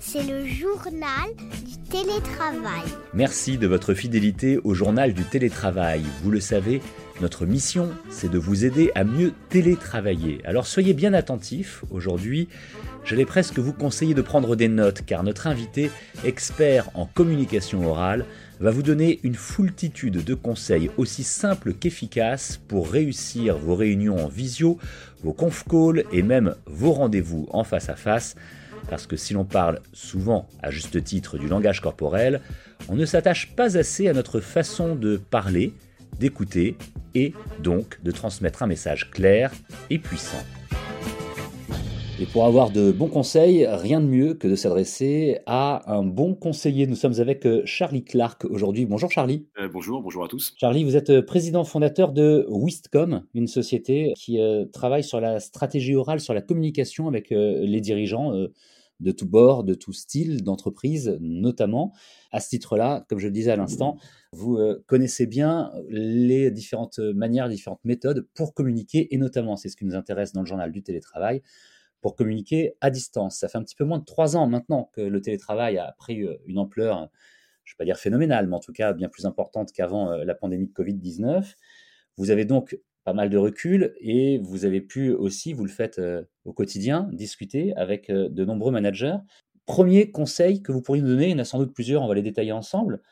C'est le journal du télétravail. Merci de votre fidélité au journal du télétravail. Vous le savez, notre mission, c'est de vous aider à mieux télétravailler. Alors soyez bien attentifs. Aujourd'hui, j'allais presque vous conseiller de prendre des notes car notre invité, expert en communication orale, va vous donner une foultitude de conseils aussi simples qu'efficaces pour réussir vos réunions en visio, vos conf calls et même vos rendez-vous en face à face. Parce que si l'on parle souvent, à juste titre, du langage corporel, on ne s'attache pas assez à notre façon de parler, d'écouter et donc de transmettre un message clair et puissant. Et pour avoir de bons conseils, rien de mieux que de s'adresser à un bon conseiller. Nous sommes avec euh, Charlie Clark aujourd'hui. Bonjour Charlie. Euh, bonjour, bonjour à tous. Charlie, vous êtes euh, président fondateur de Wistcom, une société qui travaille sur la stratégie orale, sur la communication avec les dirigeants de tous bords, de tout style d'entreprise notamment. À ce titre-là, comme je le disais à l'instant, vous connaissez bien les différentes manières, les différentes méthodes pour communiquer et notamment, c'est ce qui nous intéresse dans le journal du télétravail, pour communiquer à distance. Ça fait un petit peu moins de trois ans maintenant que le télétravail a pris euh, une ampleur, je ne vais pas dire phénoménale, mais en tout cas bien plus importante qu'avant euh, la pandémie de Covid-19. Vous avez donc pas mal de recul et vous avez pu aussi, vous le faites euh, au quotidien, discuter avec de nombreux managers. Premier conseil que vous pourriez nous donner, il y en a sans doute plusieurs, on va les détailler ensemble,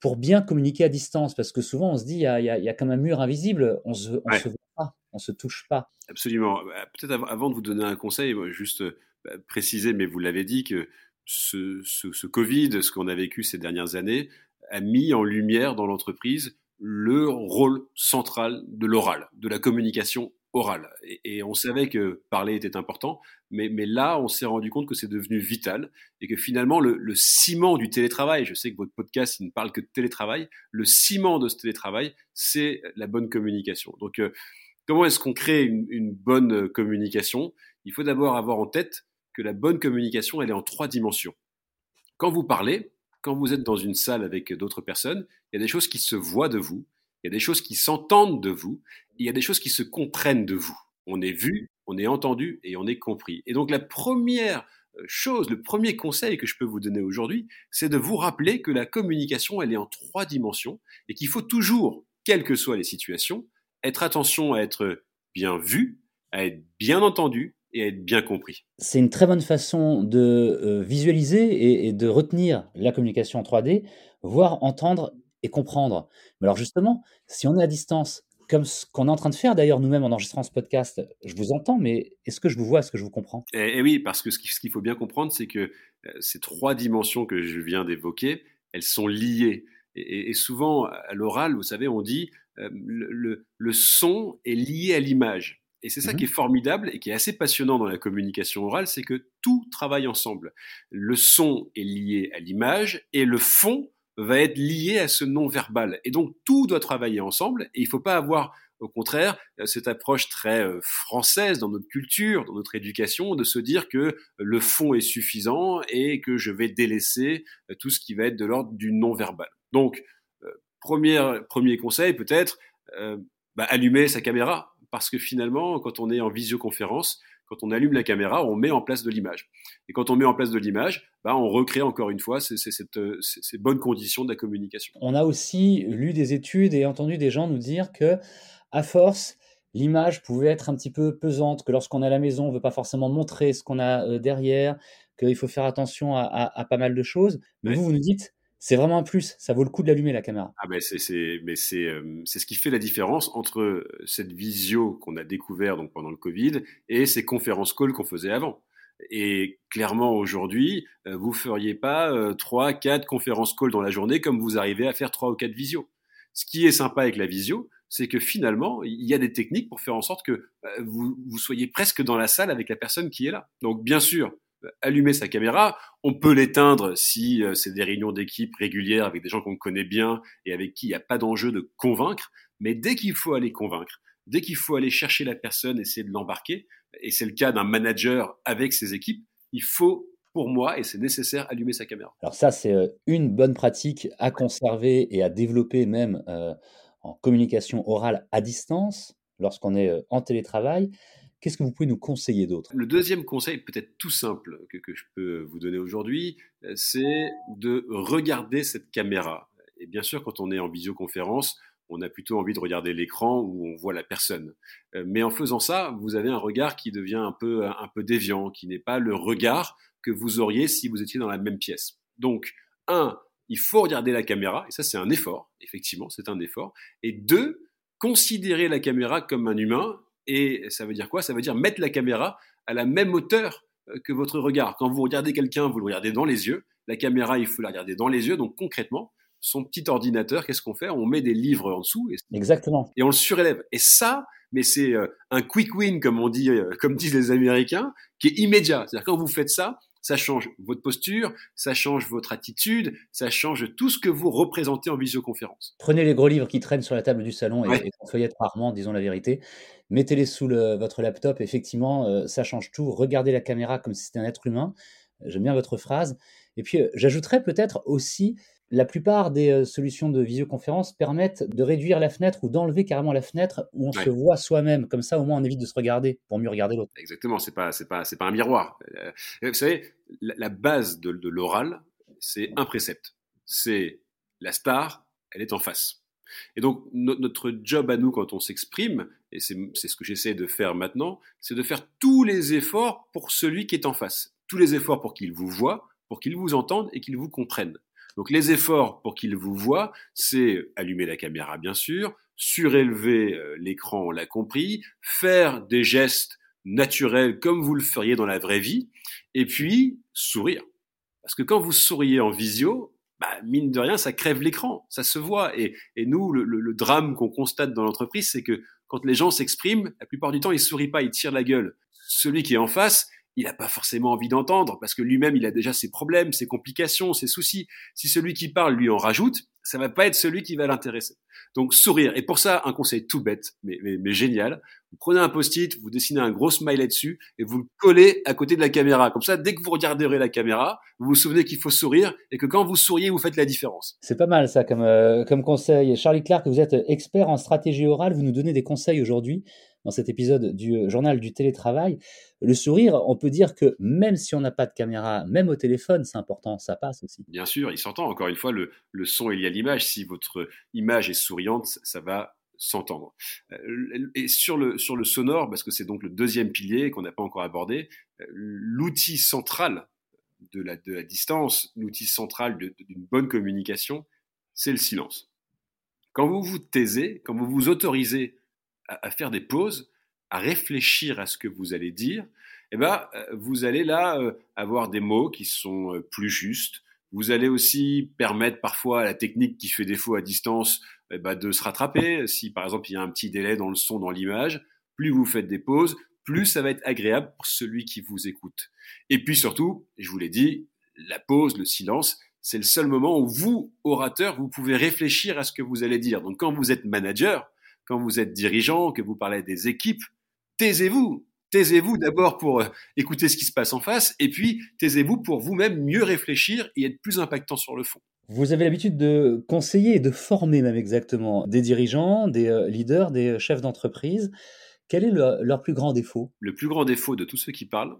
pour bien communiquer à distance, parce que souvent on se dit, il y a, il y a comme un mur invisible, on se, on se voit pas, on se touche pas. Absolument. Bah, peut-être avant de vous donner un conseil, juste bah, préciser, mais vous l'avez dit, que ce, Covid, ce qu'on a vécu ces dernières années, a mis en lumière dans l'entreprise le rôle central de l'oral, de la communication orale. Et, on savait que parler était important, mais, là, on s'est rendu compte que c'est devenu vital et que finalement, le, ciment du télétravail, je sais que votre podcast, ne parle que de télétravail, le ciment de ce télétravail, c'est la bonne communication. Donc, euh, comment est-ce qu'on crée une, bonne communication? Il faut d'abord avoir en tête que la bonne communication, elle est en trois dimensions. Quand vous parlez, quand vous êtes dans une salle avec d'autres personnes, il y a des choses qui se voient de vous, il y a des choses qui s'entendent de vous, il y a des choses qui se comprennent de vous. On est vu, on est entendu et on est compris. Et donc la première euh, chose, le premier conseil que je peux vous donner aujourd'hui, c'est de vous rappeler que la communication, elle est en trois dimensions et qu'il faut toujours, quelles que soient les situations, être attention à être bien vu, à être bien entendu et à être bien compris. C'est une très bonne façon de euh, visualiser et, de retenir la communication en 3D, voire entendre et comprendre. Mais alors justement, si on est à distance, comme ce qu'on est en train de faire d'ailleurs nous-mêmes en enregistrant ce podcast, je vous entends, mais est-ce que je vous vois, est-ce que je vous comprends? Et, eh, eh oui, parce que ce qu'il faut bien comprendre, c'est que euh, ces trois dimensions que je viens d'évoquer, elles sont liées. Et, souvent, à l'oral, vous savez, on dit euh, le, le, son est lié à l'image. Et c'est ça mmh qui est formidable et qui est assez passionnant dans la communication orale, c'est que tout travaille ensemble. Le son est lié à l'image et le fond va être lié à ce non-verbal. Et donc tout doit travailler ensemble et il ne faut pas avoir au contraire, cette approche très euh, française dans notre culture, dans notre éducation, de se dire que le fond est suffisant et que je vais délaisser euh, tout ce qui va être de l'ordre du non-verbal. Donc, euh, premier conseil peut-être, bah, allumer sa caméra, parce que finalement, quand on est en visioconférence, quand on allume la caméra, on met en place de l'image. Et quand on met en place de l'image, bah, on recrée encore une fois ces, ces, bonnes conditions de la communication. On a aussi lu des études et entendu des gens nous dire que, à force, l'image pouvait être un petit peu pesante, que lorsqu'on est à la maison, on ne veut pas forcément montrer ce qu'on a euh, derrière, qu'il faut faire attention à, pas mal de choses. Mais vous, vous nous dites, c'est vraiment un plus. Ça vaut le coup de l'allumer la caméra. Ah ben c'est mais c'est euh, ce qui fait la différence entre euh, cette visio qu'on a découvert donc pendant le Covid et ces conférences call qu'on faisait avant. Et clairement aujourd'hui, euh, vous feriez pas trois, quatre conférences call dans la journée comme vous arrivez à faire trois ou quatre visios. Ce qui est sympa avec la visio, c'est que finalement, il y a des techniques pour faire en sorte que vous, vous soyez presque dans la salle avec la personne qui est là. Donc bien sûr, allumer sa caméra. On peut l'éteindre si euh, c'est des réunions d'équipe régulières avec des gens qu'on connaît bien et avec qui il n'y a pas d'enjeu de convaincre. Mais dès qu'il faut aller convaincre, dès qu'il faut aller chercher la personne, essayer de l'embarquer, et c'est le cas d'un manager avec ses équipes, il faut pour moi, et c'est nécessaire, allumer sa caméra. Alors ça, c'est euh, une bonne pratique à conserver et à développer même euh, en communication orale à distance, lorsqu'on est en télétravail. Qu'est-ce que vous pouvez nous conseiller d'autre? Le deuxième conseil, peut-être tout simple, que, je peux vous donner aujourd'hui, c'est de regarder cette caméra. Et bien sûr, quand on est en visioconférence, on a plutôt envie de regarder l'écran où on voit la personne. Euh, mais en faisant ça, vous avez un regard qui devient un peu, un peu déviant, qui n'est pas le regard que vous auriez si vous étiez dans la même pièce. Donc, un, il faut regarder la caméra, et ça c'est un effort, effectivement, c'est un effort. Et deux, considérer la caméra comme un humain, et ça veut dire quoi? Ça veut dire mettre la caméra à la même hauteur euh, que votre regard. Quand vous regardez quelqu'un, vous le regardez dans les yeux, la caméra, il faut la regarder dans les yeux, donc concrètement, son petit ordinateur, qu'est-ce qu'on fait? On met des livres en dessous. Et, Exactement. Et on le surélève. Et ça, mais c'est euh, un quick win, comme on dit, euh, comme disent les Américains, qui est immédiat. C'est-à-dire quand vous faites ça, ça change votre posture, ça change votre attitude, ça change tout ce que vous représentez en visioconférence. Prenez les gros livres qui traînent sur la table du salon et, qu'on feuillette rarement, disons la vérité. Mettez-les sous votre laptop, effectivement, euh, ça change tout. Regardez la caméra comme si c'était un être humain. J'aime bien votre phrase. Et puis, j'ajouterais peut-être aussi la plupart des euh, solutions de visioconférence permettent de réduire la fenêtre ou d'enlever carrément la fenêtre où on se voit soi-même. Comme ça, au moins, on évite de se regarder pour mieux regarder l'autre. Exactement. C'est pas, c'est pas, c'est pas un miroir. Euh, vous savez, la, base de, l'oral, c'est un précepte. C'est la star, elle est en face. Et donc, notre job à nous, quand on s'exprime, et c'est ce que j'essaie de faire maintenant, c'est de faire tous les efforts pour celui qui est en face. Tous les efforts pour qu'il vous voit, pour qu'il vous entende et qu'il vous comprenne. Donc les efforts pour qu'il vous voit, c'est allumer la caméra bien sûr, surélever euh, l'écran, on l'a compris, faire des gestes naturels comme vous le feriez dans la vraie vie, et puis sourire. Parce que quand vous souriez en visio, bah, mine de rien, ça crève l'écran, ça se voit. Et, nous, le, drame qu'on constate dans l'entreprise, c'est que quand les gens s'expriment, la plupart du temps, ils sourient pas, ils tirent la gueule. Celui qui est en face, il n'a pas forcément envie d'entendre parce que lui-même, il a déjà ses problèmes, ses complications, ses soucis. Si celui qui parle lui en rajoute, ça va pas être celui qui va l'intéresser. Donc sourire. Et pour ça, un conseil tout bête, mais, mais, génial. Vous prenez un post-it, vous dessinez un gros smiley dessus et vous le collez à côté de la caméra. Comme ça, dès que vous regarderez la caméra, vous vous souvenez qu'il faut sourire et que quand vous souriez, vous faites la différence. C'est pas mal ça comme, euh, comme conseil. Charlie Clark, vous êtes expert en stratégie orale. Vous nous donnez des conseils aujourd'hui dans cet épisode du euh, journal du télétravail. Le sourire, on peut dire que même si on n'a pas de caméra, même au téléphone, c'est important, ça passe aussi. Bien sûr, il s'entend. Encore une fois, le, le son est lié à l'image. Si votre image est souriante, ça va s'entendre. Euh, et sur le, sur le sonore, parce que c'est donc le deuxième pilier qu'on n'a pas encore abordé, euh, l'outil central de la, de la distance, l'outil central d'une bonne communication, c'est le silence. Quand vous vous taisez, quand vous vous autorisez à, faire des pauses, à réfléchir à ce que vous allez dire, eh ben, euh, vous allez là euh, avoir des mots qui sont euh, plus justes. Vous allez aussi permettre parfois à la technique qui fait défaut à distance eh ben, de se rattraper. Si par exemple il y a un petit délai dans le son, dans l'image, plus vous faites des pauses, plus ça va être agréable pour celui qui vous écoute. Et puis surtout, je vous l'ai dit, la pause, le silence, c'est le seul moment où vous, orateur, vous pouvez réfléchir à ce que vous allez dire. Donc quand vous êtes manager, quand vous êtes dirigeant, que vous parlez des équipes, taisez-vous. Taisez-vous d'abord pour euh, écouter ce qui se passe en face, et puis taisez-vous pour vous-même mieux réfléchir et être plus impactant sur le fond. Vous avez l'habitude de conseiller et de former même exactement des dirigeants, des euh, leaders, des euh, chefs d'entreprise. Quel est leur plus grand défaut? Le plus grand défaut de tous ceux qui parlent,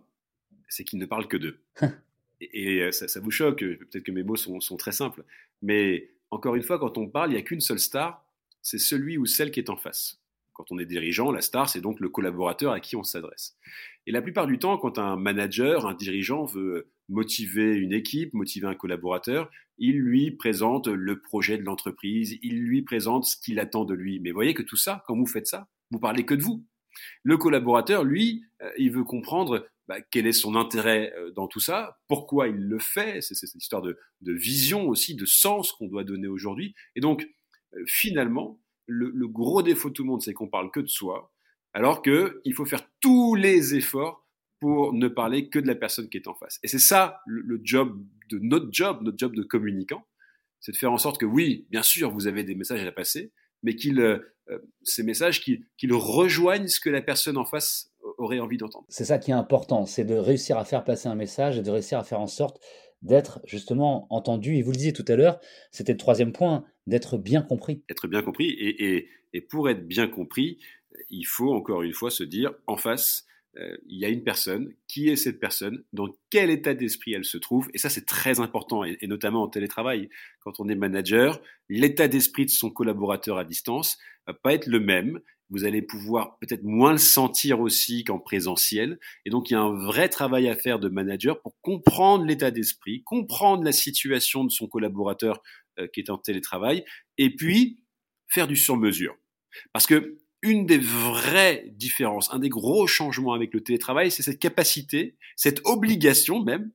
c'est qu'ils ne parlent que d'eux. et, ça, vous choque, peut-être que mes mots sont, sont très simples, mais encore une fois, quand on parle, il n'y a qu'une seule star, c'est celui ou celle qui est en face. Quand on est dirigeant, la star, c'est donc le collaborateur à qui on s'adresse. Et la plupart du temps, quand un manager, un dirigeant veut motiver une équipe, motiver un collaborateur, il lui présente le projet de l'entreprise, il lui présente ce qu'il attend de lui. Mais voyez que tout ça, quand vous faites ça, vous parlez que de vous. Le collaborateur, lui, euh, il veut comprendre bah, quel est son intérêt euh, dans tout ça, pourquoi il le fait, c'est cette histoire de, de vision aussi, de sens qu'on doit donner aujourd'hui. Et donc, finalement, le, gros défaut de tout le monde, c'est qu'on parle que de soi, alors qu'il faut faire tous les efforts pour ne parler que de la personne qui est en face. Et c'est ça le, job de notre job, notre job de communicant, c'est de faire en sorte que oui, bien sûr, vous avez des messages à passer, mais qu'ils euh, euh, ces messages qu'ils rejoignent ce que la personne en face aurait envie d'entendre. C'est ça qui est important, c'est de réussir à faire passer un message et de réussir à faire en sorte d'être justement entendu. Et vous le disiez tout à l'heure, c'était le troisième point, d'être bien compris. Être bien compris. Et, et, et, pour être bien compris, il faut encore une fois se dire en face, euh, il y a une personne, qui est cette personne, dans quel état d'esprit elle se trouve, et ça c'est très important, et, notamment en télétravail, quand on est manager, l'état d'esprit de son collaborateur à distance va pas être le même, vous allez pouvoir peut-être moins le sentir aussi qu'en présentiel, et donc il y a un vrai travail à faire de manager pour comprendre l'état d'esprit, comprendre la situation de son collaborateur qui est en télétravail, et puis faire du sur-mesure. Parce que une des vraies différences, un des gros changements avec le télétravail, c'est cette capacité, cette obligation même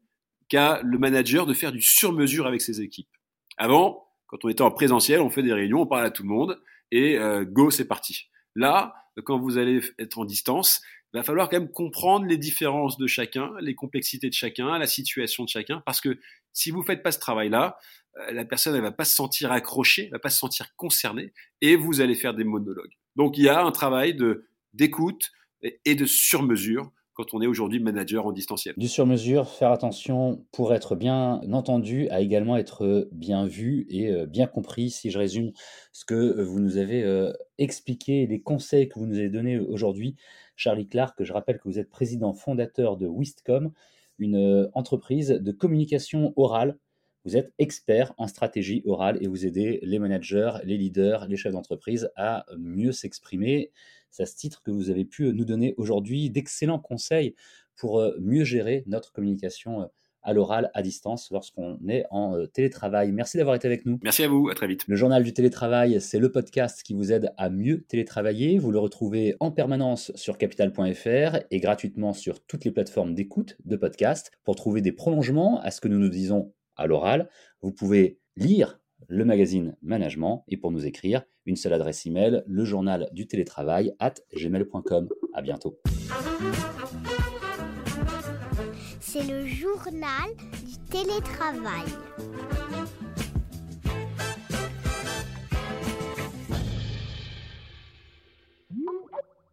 qu'a le manager de faire du sur-mesure avec ses équipes. Avant, quand on était en présentiel, on fait des réunions, on parle à tout le monde et euh, go, c'est parti. Là, quand vous allez être en distance, va falloir quand même comprendre les différences de chacun, les complexités de chacun, la situation de chacun, parce que si vous faites pas ce travail-là, euh, la personne ne va pas se sentir accrochée, elle va pas se sentir concernée, et vous allez faire des monologues. Donc il y a un travail d'écoute et de sur-mesure quand on est aujourd'hui manager en distanciel. Du sur-mesure, faire attention pour être bien entendu, à également être bien vu et euh, bien compris. Si je résume ce que vous nous avez euh, expliqué, les conseils que vous nous avez donnés aujourd'hui, Charlie Clark, je rappelle que vous êtes président fondateur de Wistcom, une euh, entreprise de communication orale vous êtes expert en stratégie orale et vous aidez les managers, les leaders, les chefs d'entreprise à mieux s'exprimer. C'est à ce titre que vous avez pu nous donner aujourd'hui d'excellents conseils pour euh, mieux gérer notre communication euh, à l'oral à distance lorsqu'on est en euh, télétravail. Merci d'avoir été avec nous. Merci à vous, à très vite. Le journal du télétravail, c'est le podcast qui vous aide à mieux télétravailler. Vous le retrouvez en permanence sur capital.fr et gratuitement sur toutes les plateformes d'écoute de podcast. Pour trouver des prolongements à ce que nous nous disons à l'oral. Vous pouvez lire le magazine Management et pour nous écrire, une seule adresse email, le journal du télétravail at gmail.com. À bientôt. C'est le journal du télétravail.